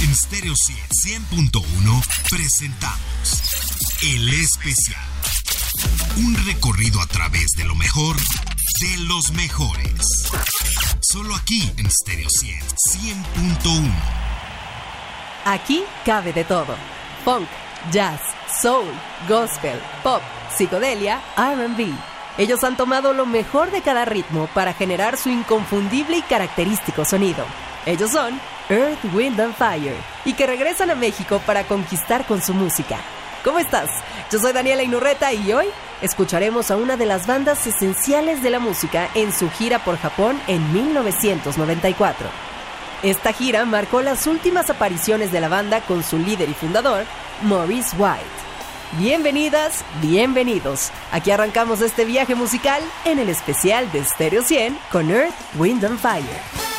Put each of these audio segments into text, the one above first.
En Stereo 100.1 presentamos El Especial. Un recorrido a través de lo mejor de los mejores. Solo aquí en Stereo 100.1. Aquí cabe de todo. Funk, jazz, soul, gospel, pop, psicodelia, RB. Ellos han tomado lo mejor de cada ritmo para generar su inconfundible y característico sonido. Ellos son Earth, Wind and Fire y que regresan a México para conquistar con su música. ¿Cómo estás? Yo soy Daniela Inurreta y hoy escucharemos a una de las bandas esenciales de la música en su gira por Japón en 1994. Esta gira marcó las últimas apariciones de la banda con su líder y fundador, Maurice White. Bienvenidas, bienvenidos. Aquí arrancamos este viaje musical en el especial de Stereo 100 con Earth, Wind and Fire.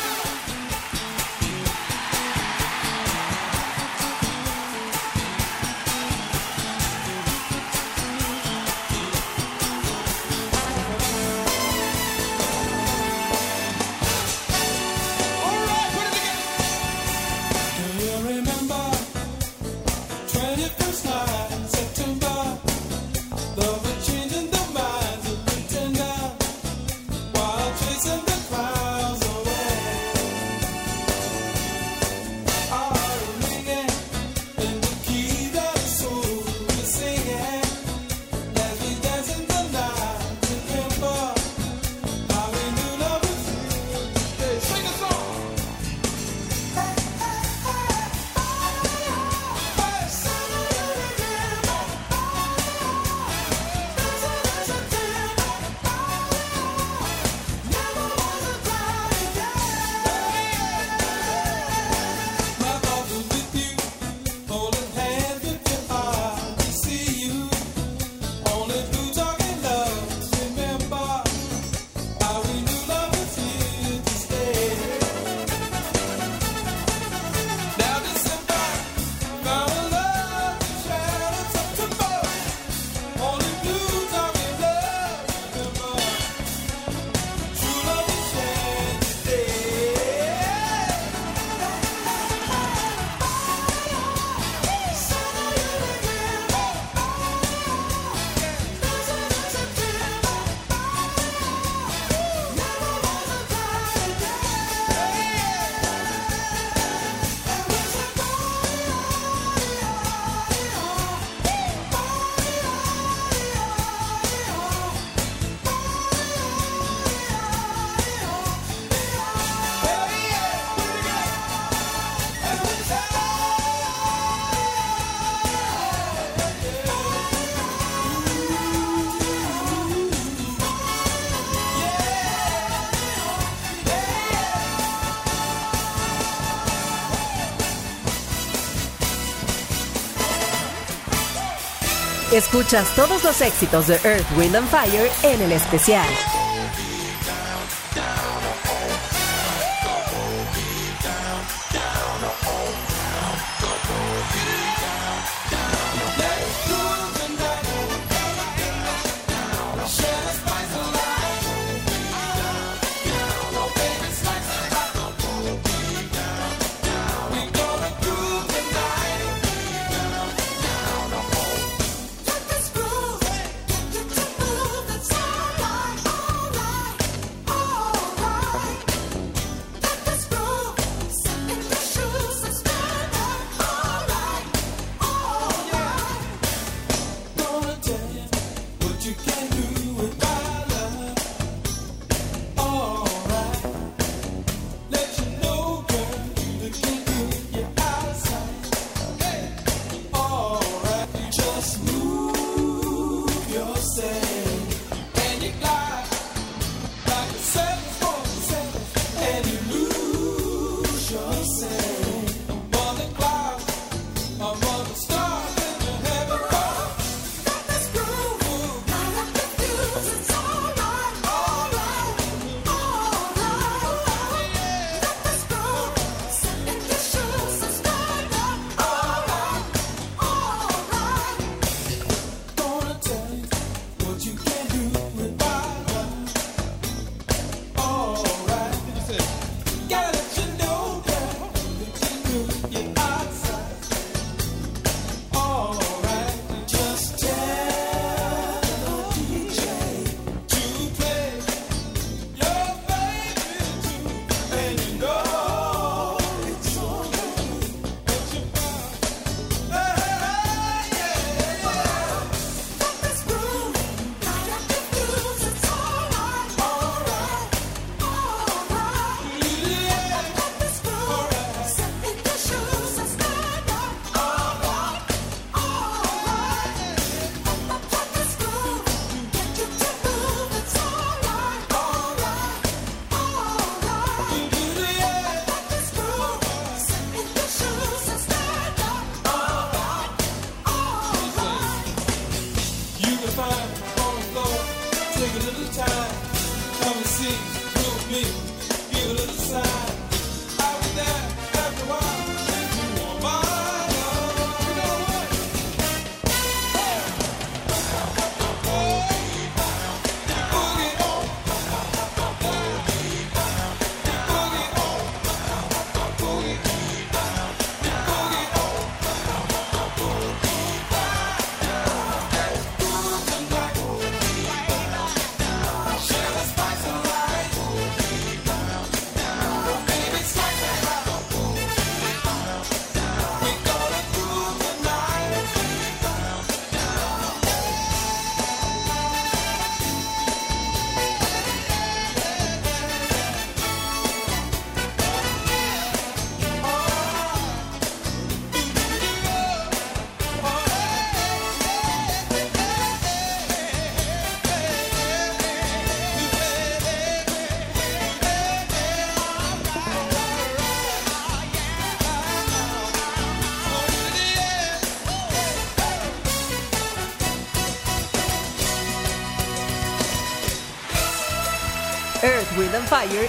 Escuchas todos los éxitos de Earth, Wind and Fire en el especial.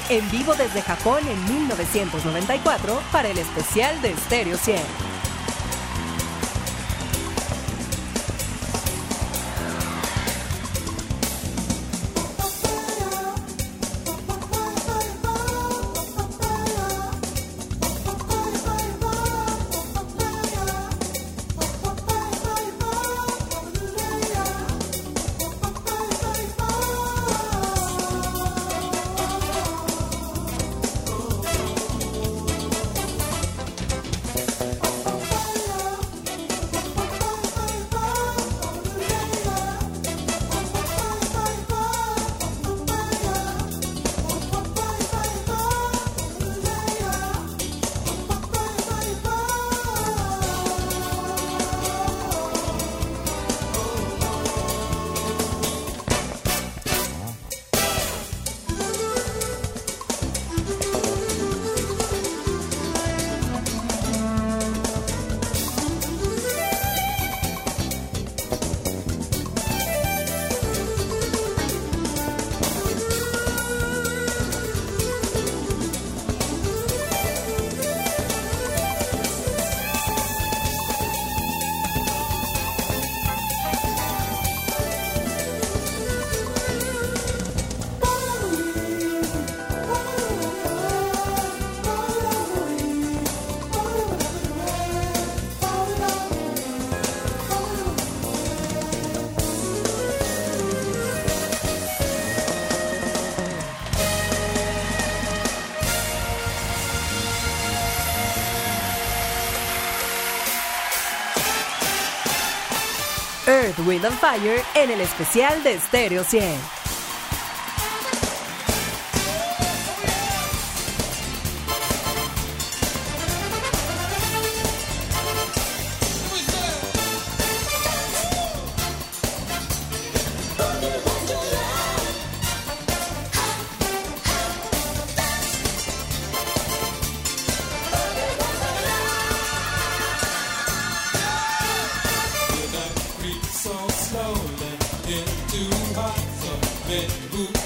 En vivo desde Japón en 1994 para el especial de Stereo 100. Wind and Fire en el especial de Stereo 100. slowly into hearts of men who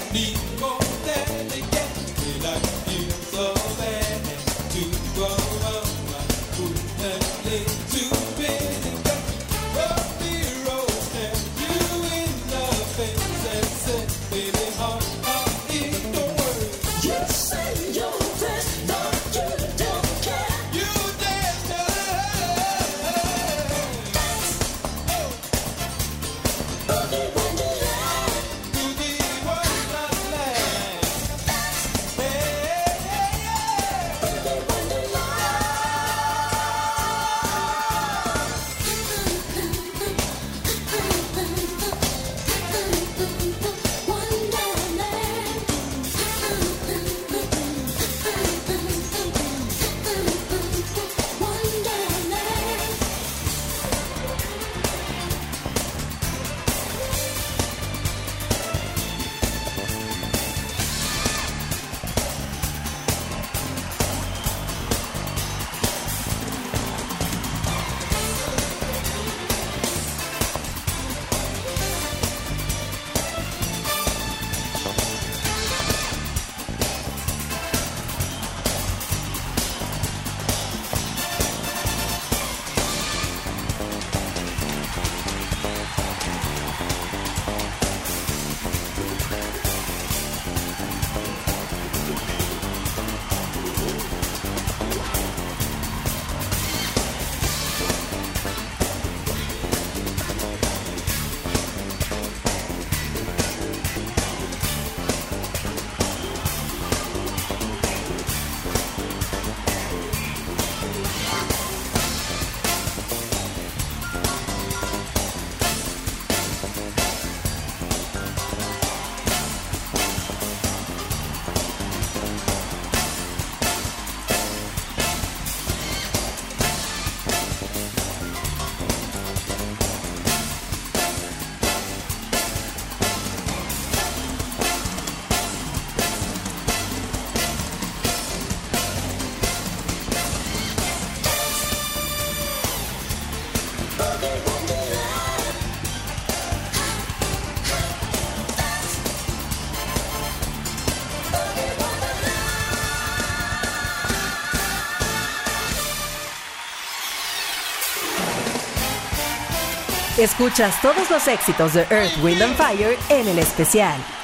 Escuchas todos los éxitos de Earth, Wind and Fire en el especial.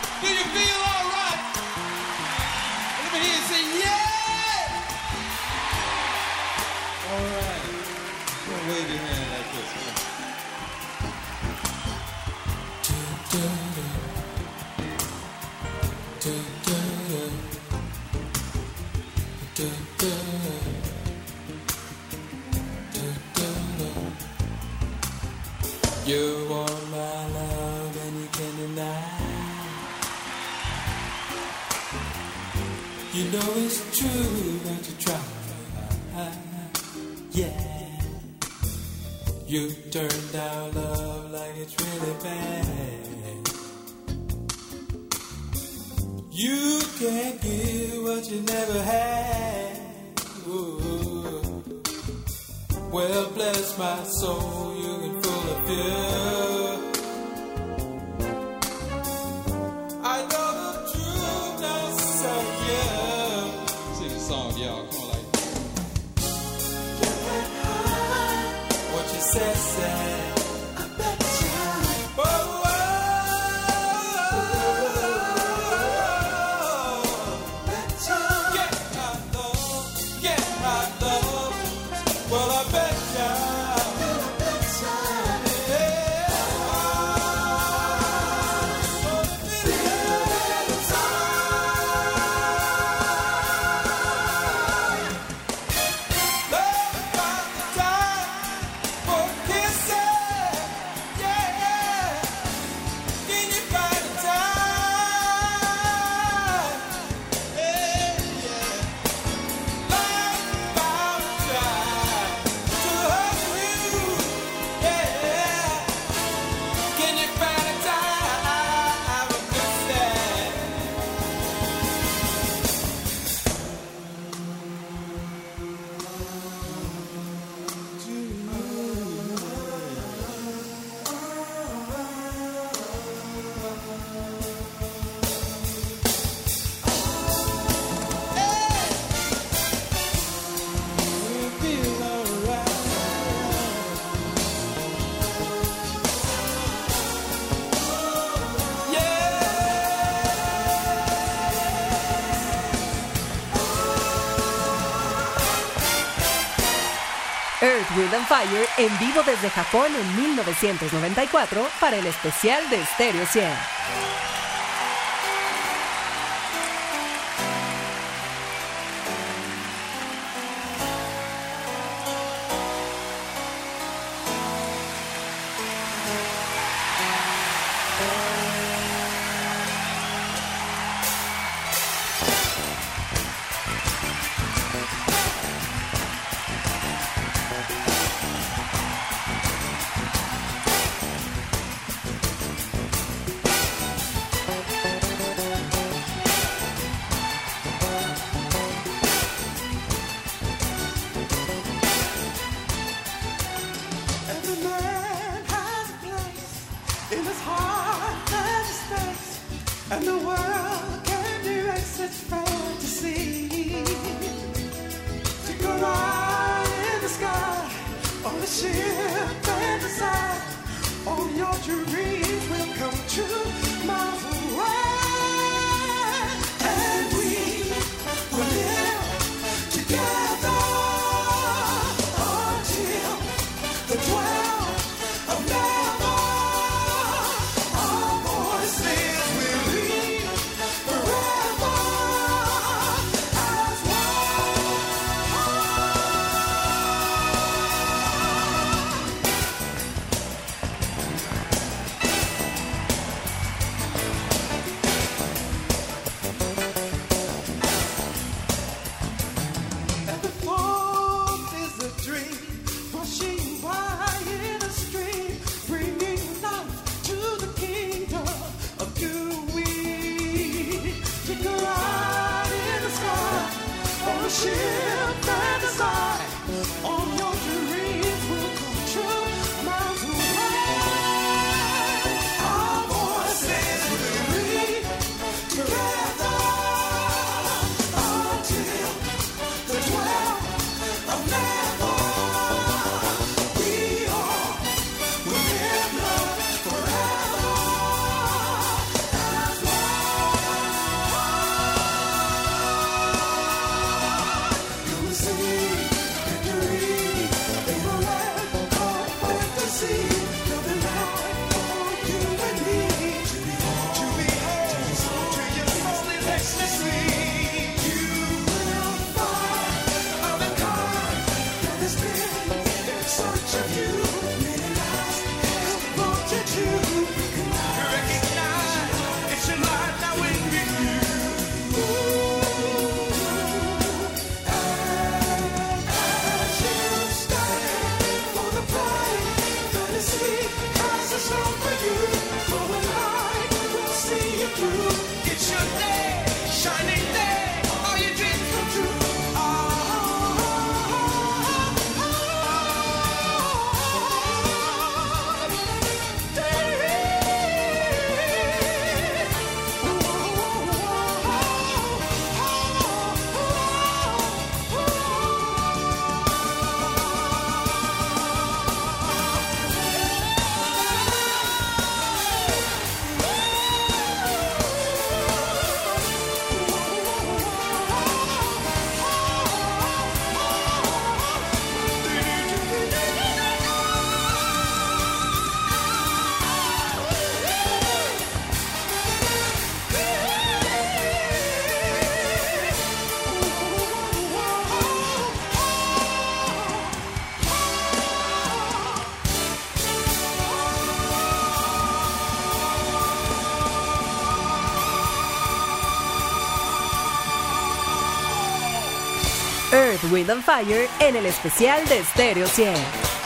You want my love and you can deny. You know it's true, but you try. Yeah. You turned down love like it's really bad. You can't give what you never had. Ooh. Well, bless my soul, you Wind and Fire en vivo desde Japón en 1994 para el especial de Stereo 100. sincere fantasy. All your dreams will come true, my Earth, Wind and Fire en el especial de Stereo 100.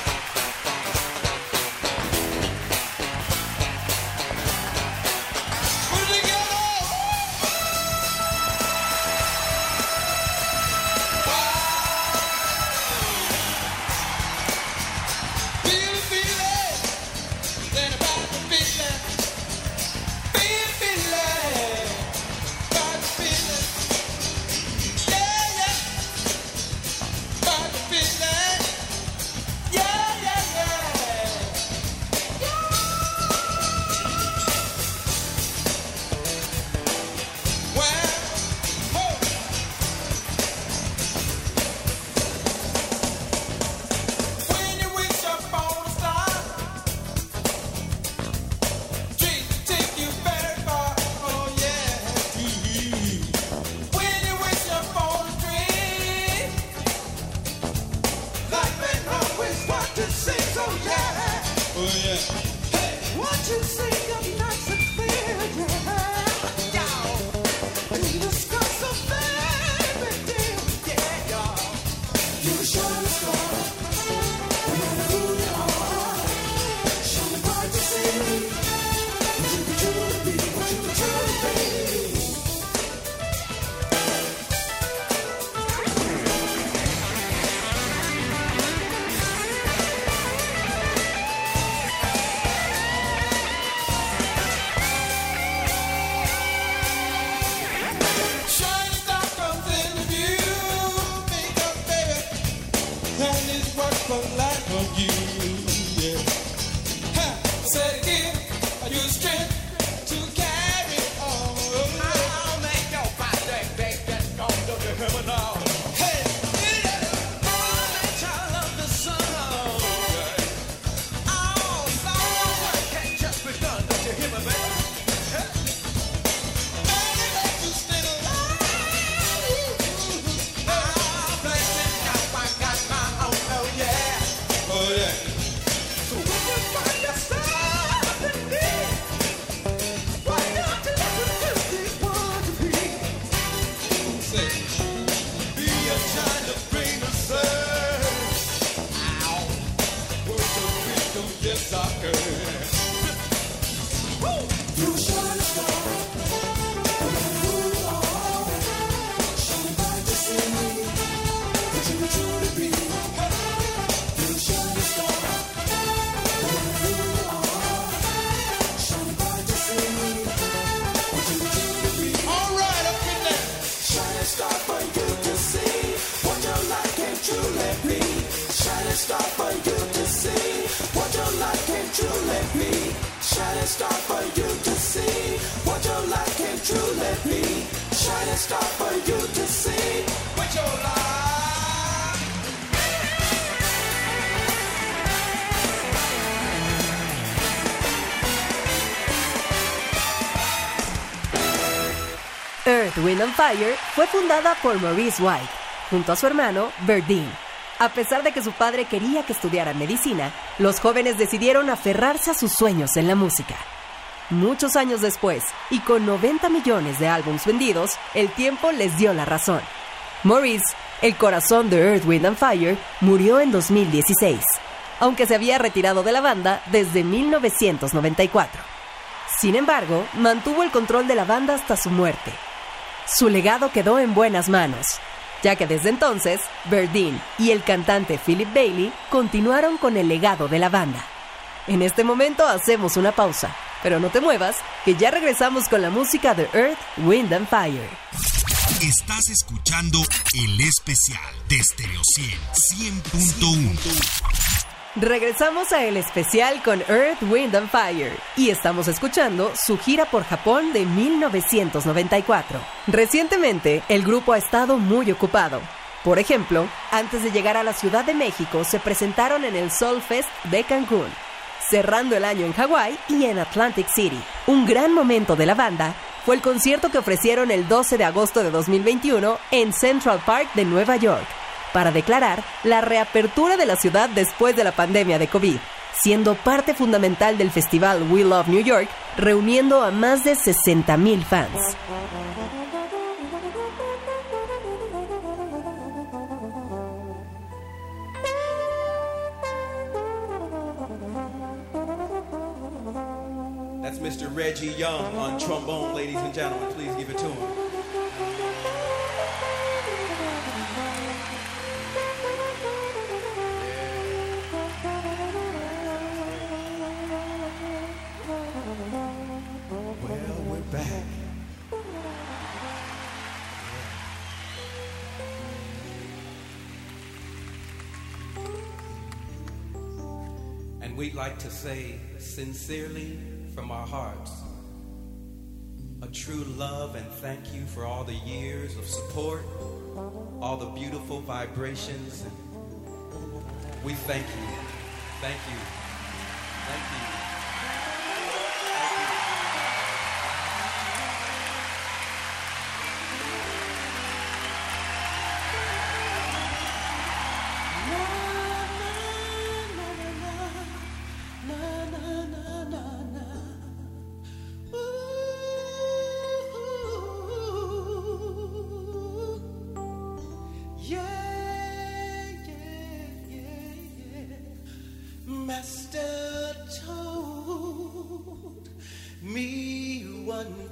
Earth, Wind and Fire fue fundada por Maurice White, junto a su hermano Verdine. A pesar de que su padre quería que estudiara medicina, los jóvenes decidieron aferrarse a sus sueños en la música. Muchos años después, y con 90 millones de álbumes vendidos, el tiempo les dio la razón. Maurice, el corazón de Earth, Wind and Fire, murió en 2016, aunque se había retirado de la banda desde 1994. Sin embargo, mantuvo el control de la banda hasta su muerte. Su legado quedó en buenas manos, ya que desde entonces, Verdine y el cantante Philip Bailey continuaron con el legado de la banda. En este momento hacemos una pausa, pero no te muevas, que ya regresamos con la música de Earth, Wind and Fire. Estás escuchando el especial de Stereo 100 100.1. Regresamos a el especial con Earth, Wind and Fire y estamos escuchando su gira por Japón de 1994. Recientemente, el grupo ha estado muy ocupado. Por ejemplo, antes de llegar a la Ciudad de México, se presentaron en el Soul Fest de Cancún, cerrando el año en Hawái y en Atlantic City. Un gran momento de la banda fue el concierto que ofrecieron el 12 de agosto de 2021 en Central Park de Nueva York para declarar la reapertura de la ciudad después de la pandemia de COVID, siendo parte fundamental del festival We Love New York, reuniendo a más de 60.000 fans. Mr. Reggie Young on trombone, ladies and gentlemen. Please give it to him. Well, we're back, and we'd like to say sincerely from our hearts. A true love and thank you for all the years of support, all the beautiful vibrations. We thank you. Thank you. Thank you.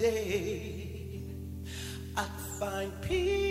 day, I find peace.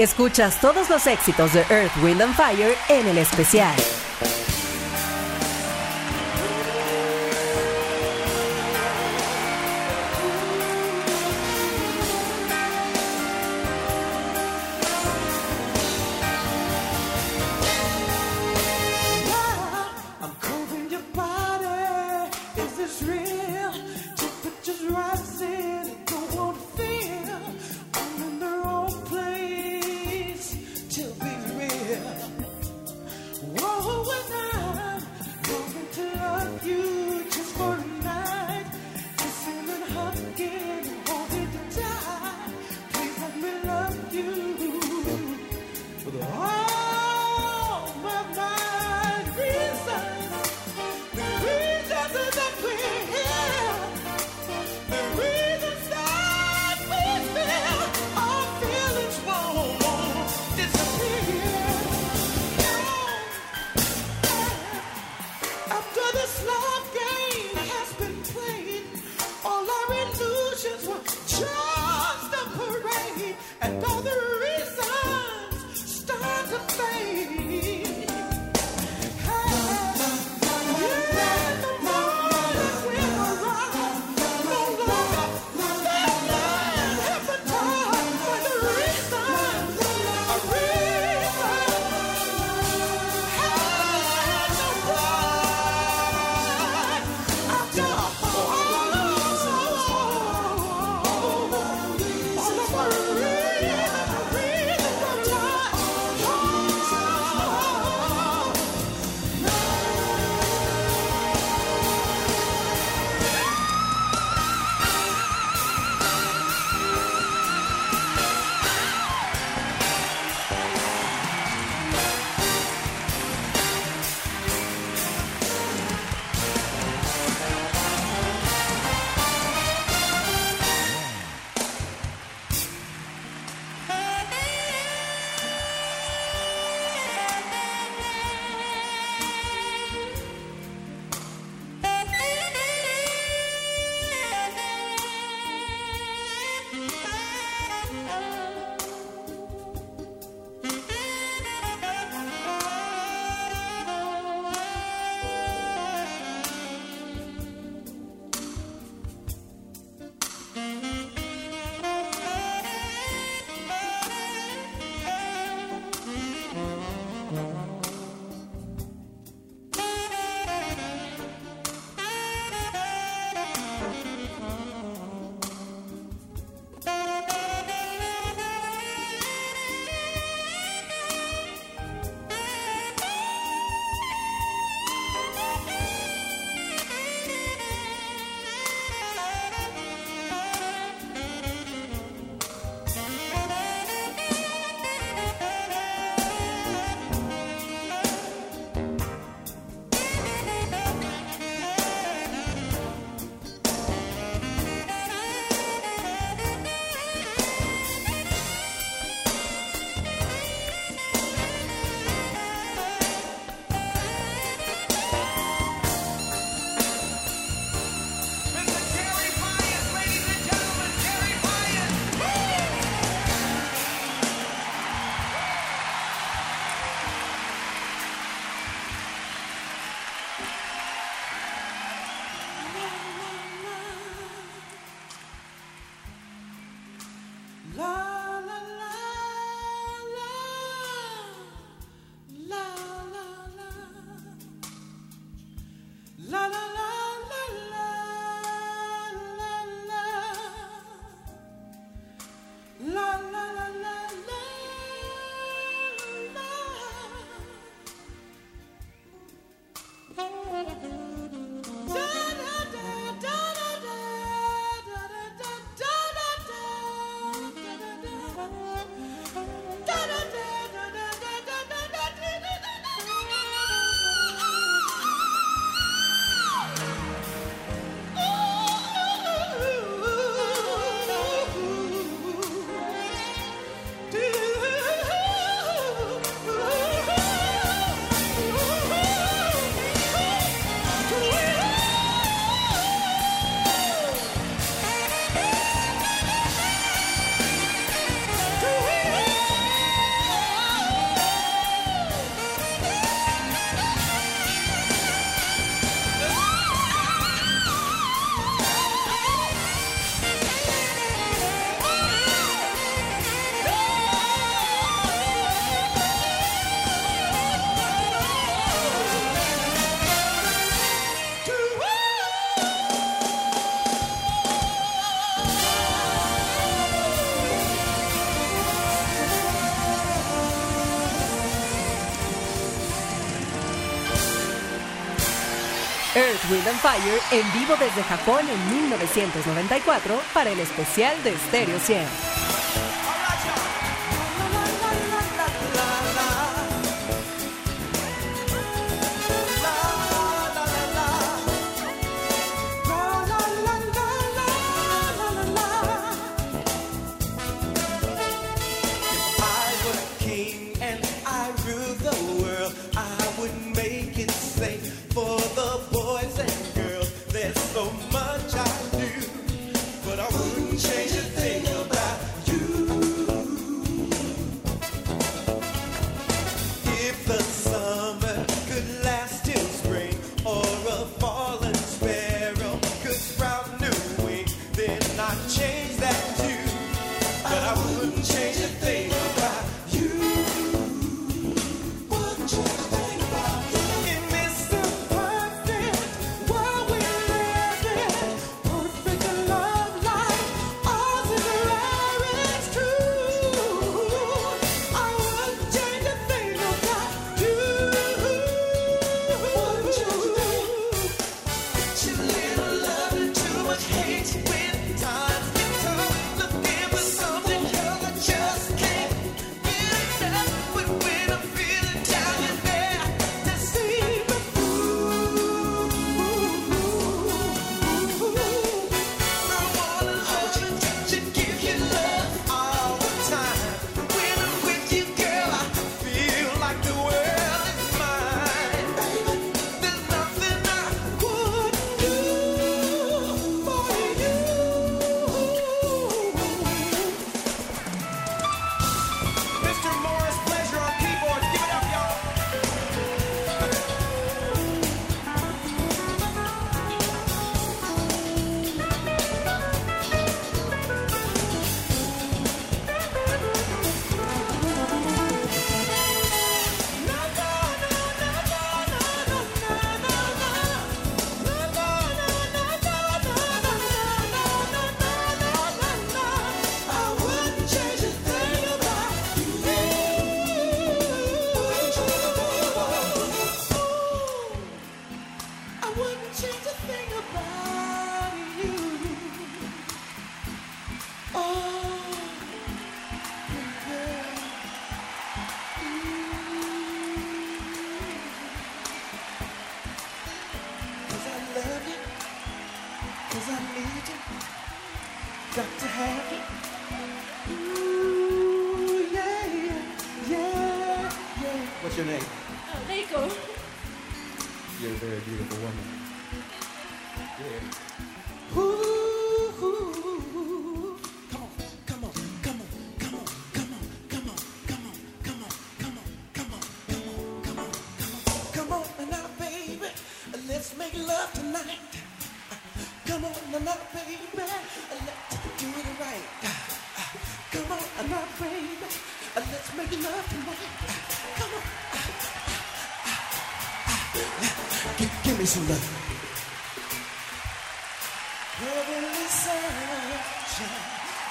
Escuchas todos los éxitos de Earth, Wind and Fire en el especial. Wind and Fire en vivo desde Japón en 1994 para el especial de Stereo 100.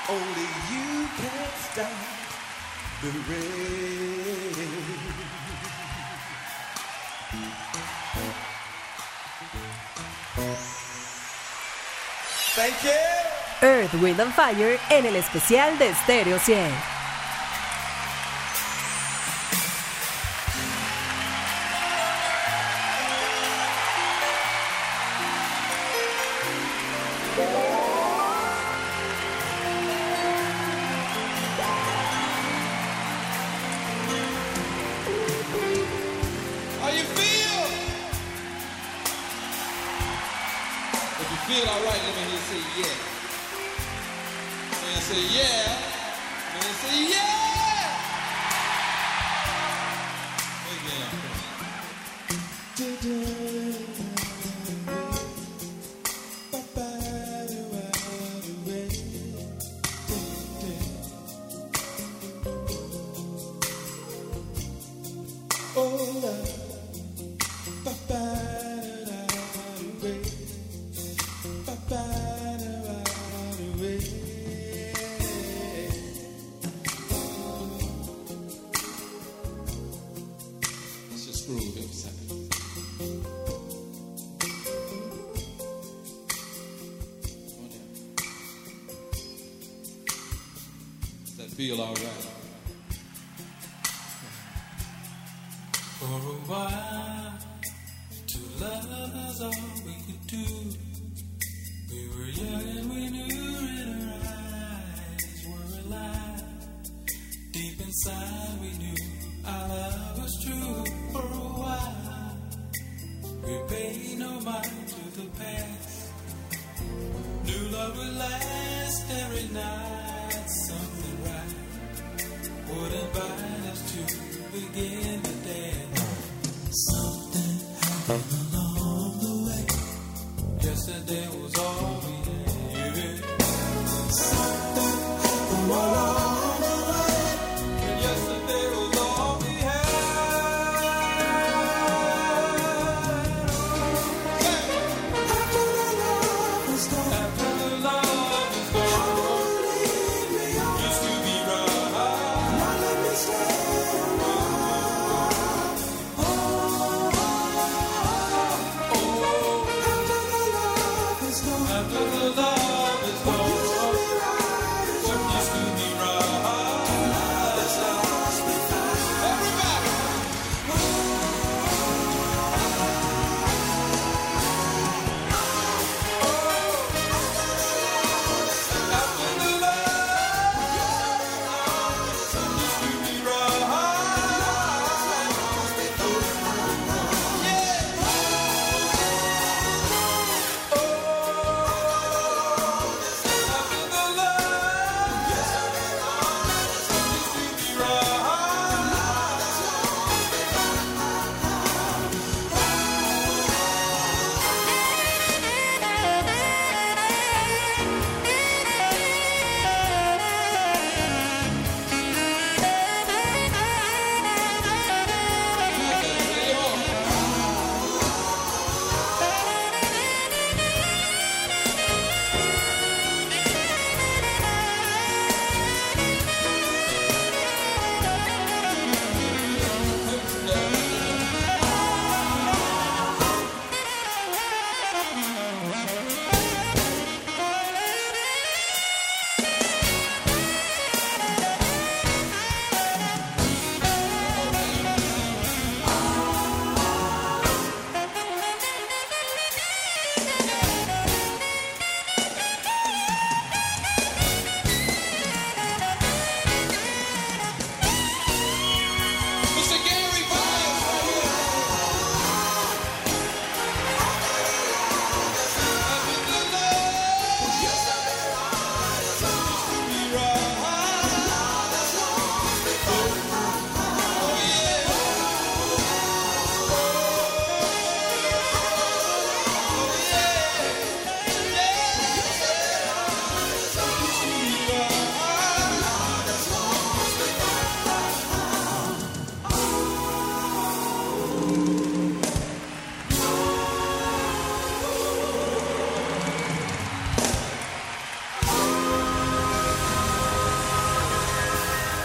Only you can the rain. Earth, Wind and Fire en el especial de Stereo 100. inside we knew our love was true for a while. We paid no mind to the past. New love will last every night.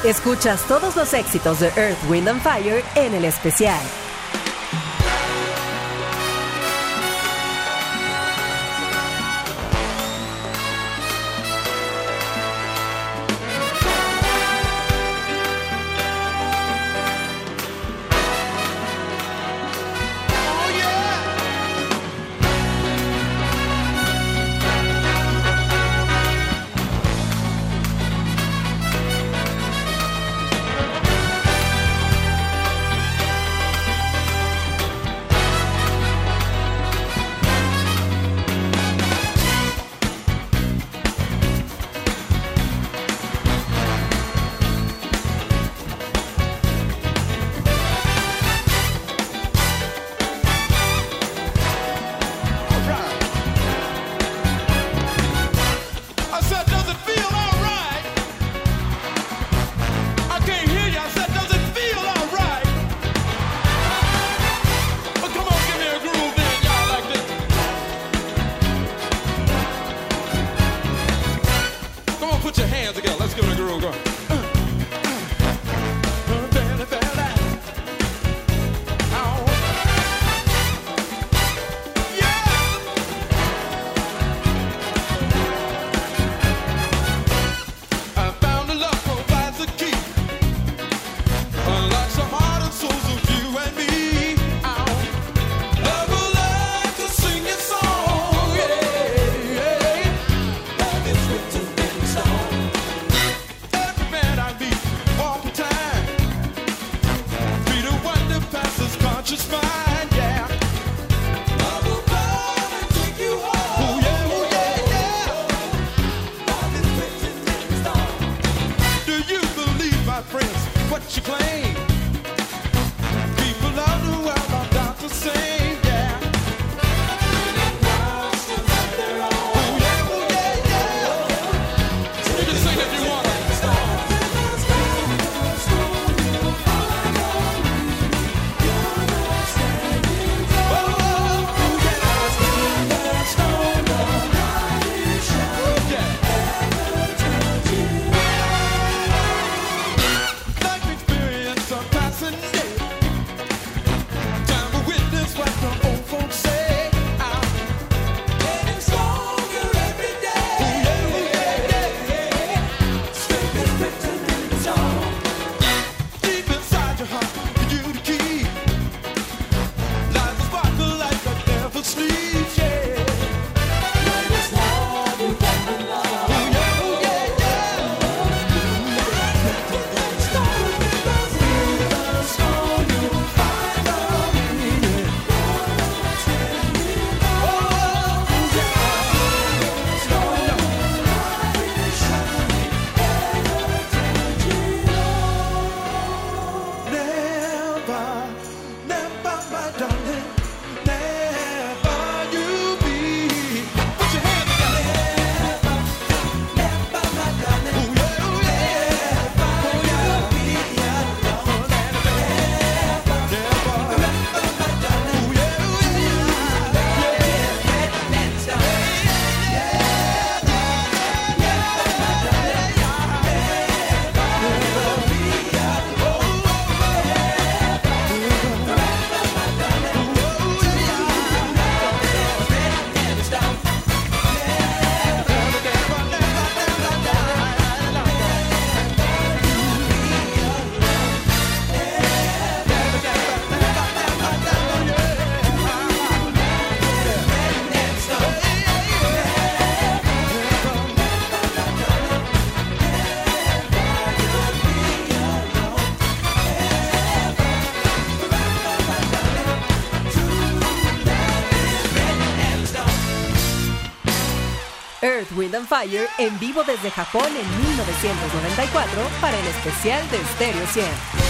Escuchas todos los éxitos de Earth, Wind and Fire en el especial. Fire en vivo desde Japón en 1994 para el especial de Stereo 100.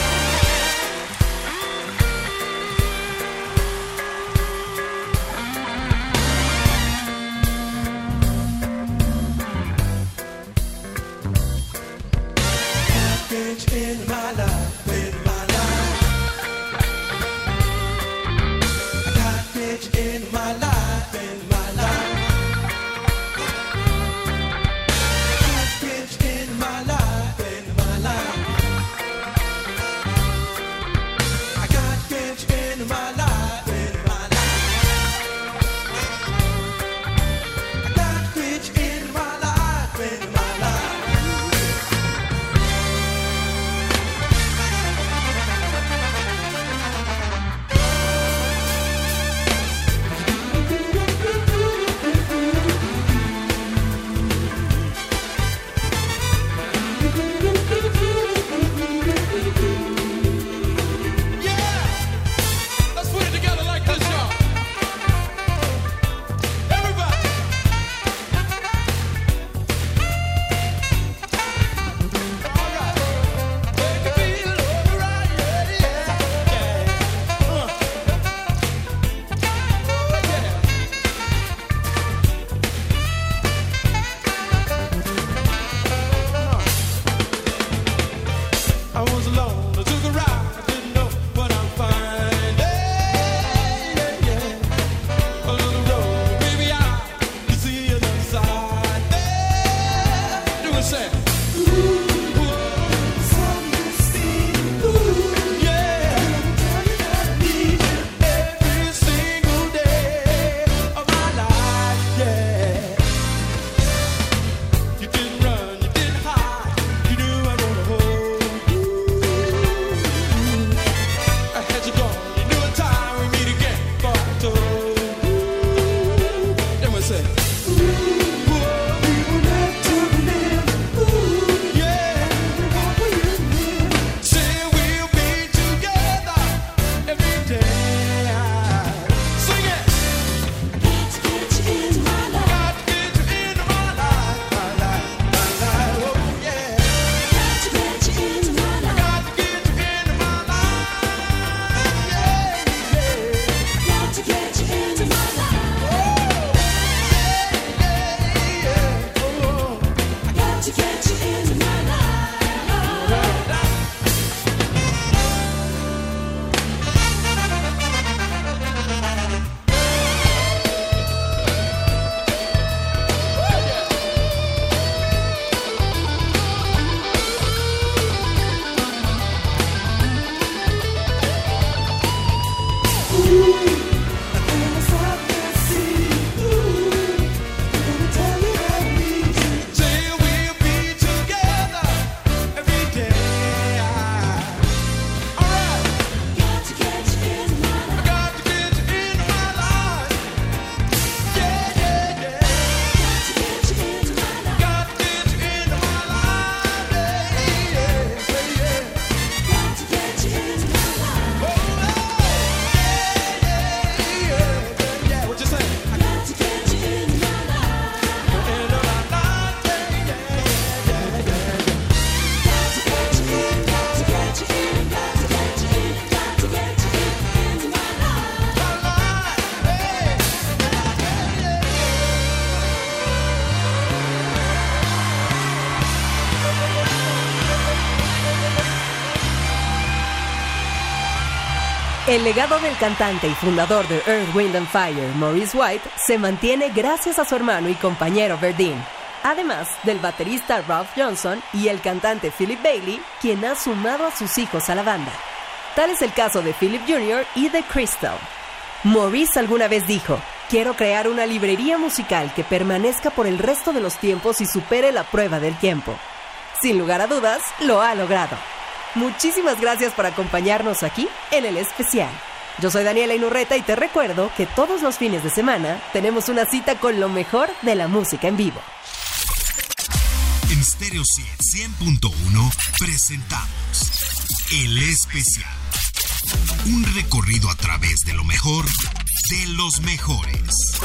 El legado del cantante y fundador de Earth, Wind and Fire, Maurice White, se mantiene gracias a su hermano y compañero Verdine, además del baterista Ralph Johnson y el cantante Philip Bailey, quien ha sumado a sus hijos a la banda. Tal es el caso de Philip Jr. y de Crystal. Maurice alguna vez dijo, quiero crear una librería musical que permanezca por el resto de los tiempos y supere la prueba del tiempo. Sin lugar a dudas, lo ha logrado. Muchísimas gracias por acompañarnos aquí en el especial. Yo soy Daniela Inurreta y te recuerdo que todos los fines de semana tenemos una cita con lo mejor de la música en vivo. En Stereo 100.1 presentamos El Especial. Un recorrido a través de lo mejor de los mejores.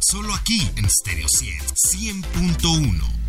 Solo aquí en Stereo 100.1.